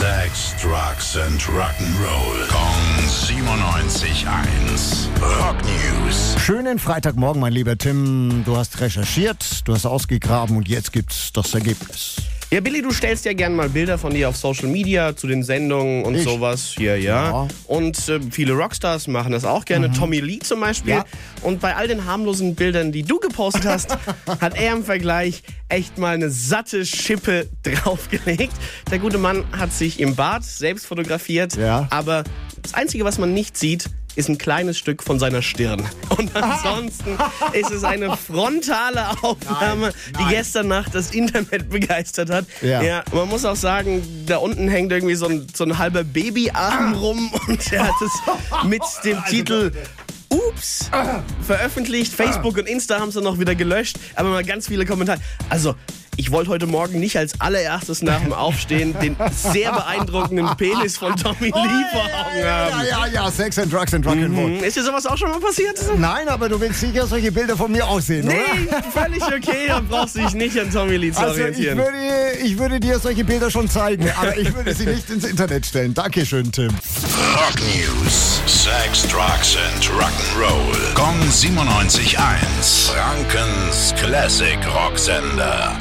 Sex, Drugs and Rock'n'Roll. Kong 97.1. Rock News. Schönen Freitagmorgen, mein lieber Tim. Du hast recherchiert, du hast ausgegraben und jetzt gibt's das Ergebnis. Ja, Billy, du stellst ja gerne mal Bilder von dir auf Social Media zu den Sendungen und Ich? sowas. Ja, ja. Ja. Und äh, viele Rockstars machen das auch gerne. Tommy Lee zum Beispiel. Ja. Und bei all den harmlosen Bildern, die du gepostet hast, hat er im Vergleich echt mal eine satte Schippe draufgelegt. Der gute Mann hat sich im Bad selbst fotografiert. Ja. Aber das Einzige, was man nicht sieht, ist ein kleines Stück von seiner Stirn. Und ansonsten ist es eine frontale Aufnahme, die gestern Nacht das Internet begeistert hat. Ja. man muss auch sagen, da unten hängt irgendwie so ein, so ein halber Babyarm rum und er hat es mit dem Titel Ups veröffentlicht. Facebook und Insta haben es dann noch wieder gelöscht, aber mal ganz viele Kommentare. Also, ich wollte heute Morgen nicht als allererstes nach dem Aufstehen den sehr beeindruckenden Penis von Tommy Lee vor Augen Ja, haben. ja, ja, Sex and Drugs and Rock'n'Roll. Hm, Ist dir sowas auch schon mal passiert? Nein, aber du willst sicher solche Bilder von mir aussehen, Nee, oder? völlig okay, da brauchst du dich nicht an Tommy Lee zu Also ich orientieren. würde, ich würde dir solche Bilder schon zeigen, aber ich würde sie nicht ins Internet stellen. Dankeschön, Tim. Rock News. Sex, Drugs and Rock'n'Roll. Kong 97.1. Frankens Classic Rocksender.